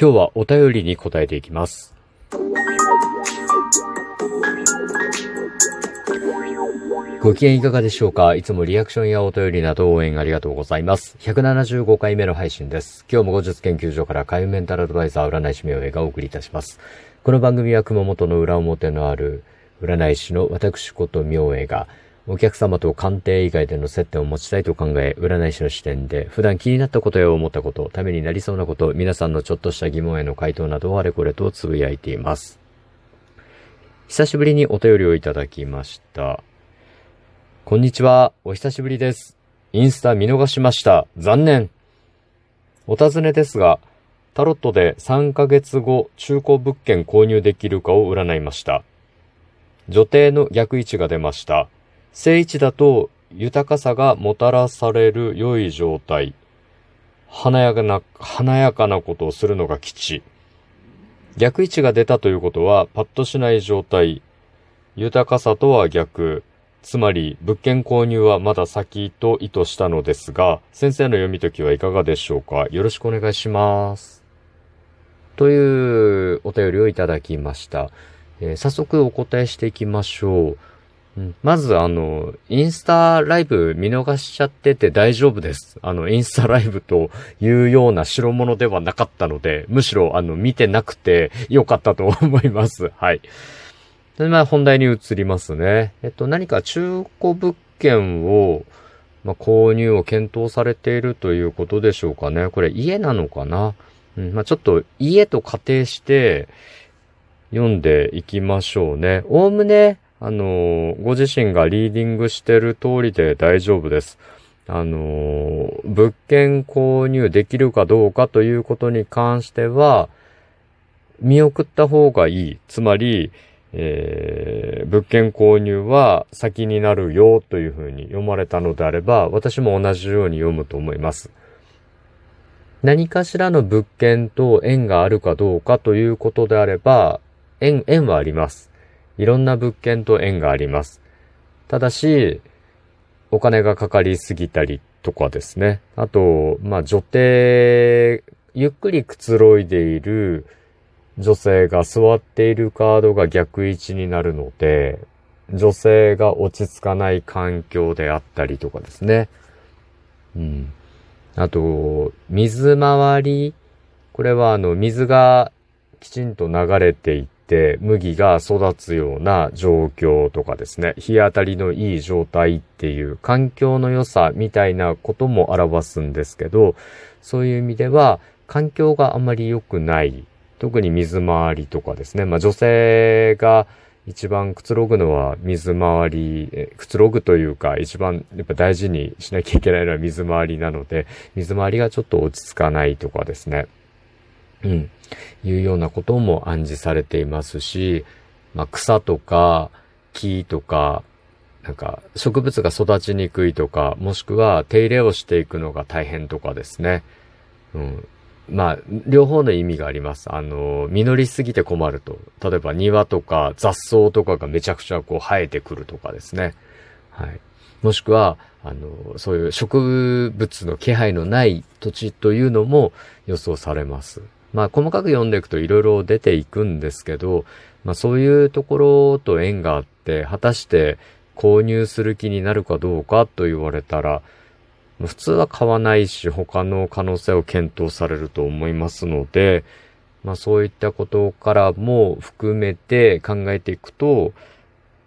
今日はお便りに答えていきます。ご機嫌いかがでしょうか？いつもリアクションやお便りなど応援ありがとうございます。175回目の配信です。今日も後日研究所から海運メンタルアドバイザー占い師名誉がお送りいたします。この番組は熊本の裏表のある占い師の私こと明恵がお客様と鑑定以外での接点を持ちたいと考え、占い師の視点で普段気になったことや思ったこと、ためになりそうなこと、皆さんのちょっとした疑問への回答などをあれこれとつぶやいています。久しぶりにお便りをいただきました。こんにちは。お久しぶりです。インスタ見逃しました。残念。お尋ねですが、タロットで3ヶ月後中古物件購入できるかを占いました。女帝の逆位置が出ました。正位置だと豊かさがもたらされる良い状態。華やかな、華やかなことをするのが基地。逆位置が出たということは、パッとしない状態。豊かさとは逆。つまり、物件購入はまだ先と意図したのですが、先生の読み解きはいかがでしょうか？よろしくお願いします。というお便りをいただきました。えー、早速お答えしていきましょう。まず、あの、インスタライブ見逃しちゃってて大丈夫です。あの、インスタライブというような代物ではなかったので、むしろ、あの、見てなくてよかったと思います。はい。で、まあ、本題に移りますね。えっと、何か中古物件を、まあ、購入を検討されているということでしょうかね。これ家なのかな？うん、まあ、ちょっと家と仮定して読んでいきましょうね。おおむね、あのご自身がリーディングしてる通りで大丈夫です。あの物件購入できるかどうかということに関しては、見送った方がいい。つまり、えー、物件購入は先になるよというふうに読まれたのであれば、私も同じように読むと思います。何かしらの物件と縁があるかどうかということであれば、縁、縁はあります。いろんな物件と縁があります。ただし、お金がかかりすぎたりとかですね。あと、まあ、女帝、ゆっくりくつろいでいる女性が座っているカードが逆位置になるので、女性が落ち着かない環境であったりとかですね。うん。あと、水回り。これはあの、水がきちんと流れていって、麦が育つような状況とかですね。日当たりのいい状態っていう環境の良さみたいなことも表すんですけど、そういう意味では、環境があまり良くない特に水回りとかですね。まあ女性が一番くつろぐのは水回り、くつろぐというか一番やっぱ大事にしなきゃいけないのは水回りなので、水回りがちょっと落ち着かないとかですね。うん。いうようなことも暗示されていますし、まあ草とか木とか、なんか植物が育ちにくいとか、もしくは手入れをしていくのが大変とかですね。うん。まあ、両方の意味があります。あの、実りすぎて困ると。例えば庭とか雑草とかがめちゃくちゃこう生えてくるとかですね。はい。もしくは、あの、そういう植物の気配のない土地というのも予想されます。まあ、細かく読んでいくと色々出ていくんですけど、まあ、そういうところと縁があって、果たして購入する気になるかどうかと言われたら、普通は買わないし、他の可能性を検討されると思いますので、まあそういったことからも含めて考えていくと、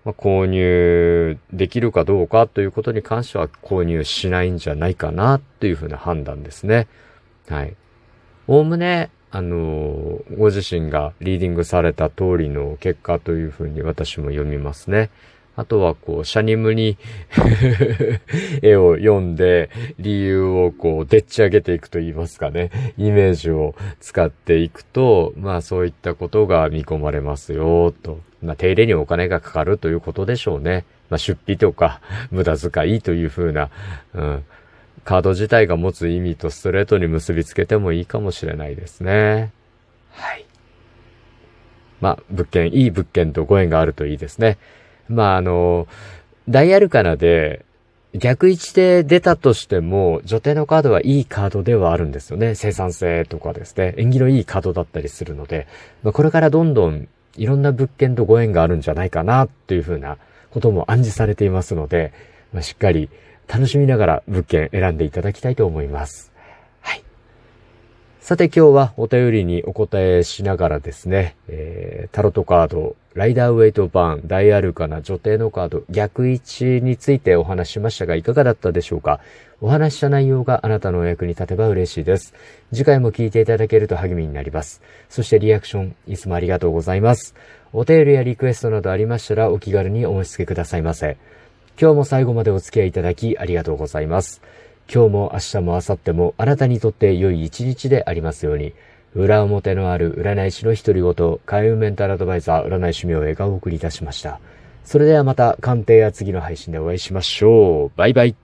まあ、購入できるかどうかということに関しては購入しないんじゃないかなというふうな判断ですね。はい。おおむね、あのご自身がリーディングされた通りの結果というふうに私も読みますね。あとはこう、シャニムに 絵を読んで、理由をこう、でっち上げていくと言いますかね、イメージを使っていくと、まあそういったことが見込まれますよ、と。まあ手入れにお金がかかるということでしょうね。まあ出費とか、無駄遣いというふうな、うん。カード自体が持つ意味とストレートに結びつけてもいいかもしれないですね。はい。まあ、物件、いい物件とご縁があるといいですね。まあ、あの、ダイアルカナで、逆位置で出たとしても、女帝のカードはいいカードではあるんですよね。生産性とかですね。縁起のいいカードだったりするので、まあ、これからどんどんいろんな物件とご縁があるんじゃないかなっていうふうなことも暗示されていますので、まあ、しっかり楽しみながら物件選んでいただきたいと思います。はい。さて今日はお便りにお答えしながらですね、えー、タロットカード、ライダーウェイトバーン、大アルカナ、女帝のカード、逆位置についてお話しましたがいかがだったでしょうか？お話した内容があなたのお役に立てば嬉しいです。次回も聞いていただけると励みになります。そしてリアクション、いつもありがとうございます。お便りやリクエストなどありましたらお気軽にお申し付けくださいませ。今日も最後までお付き合いいただきありがとうございます。今日も明日も明後日もあなたにとって良い一日でありますように、裏表のある占い師の独り言、開運メンタルアドバイザー占い師名映画をお送りいたしました。それではまた鑑定や次の配信でお会いしましょう。バイバイ。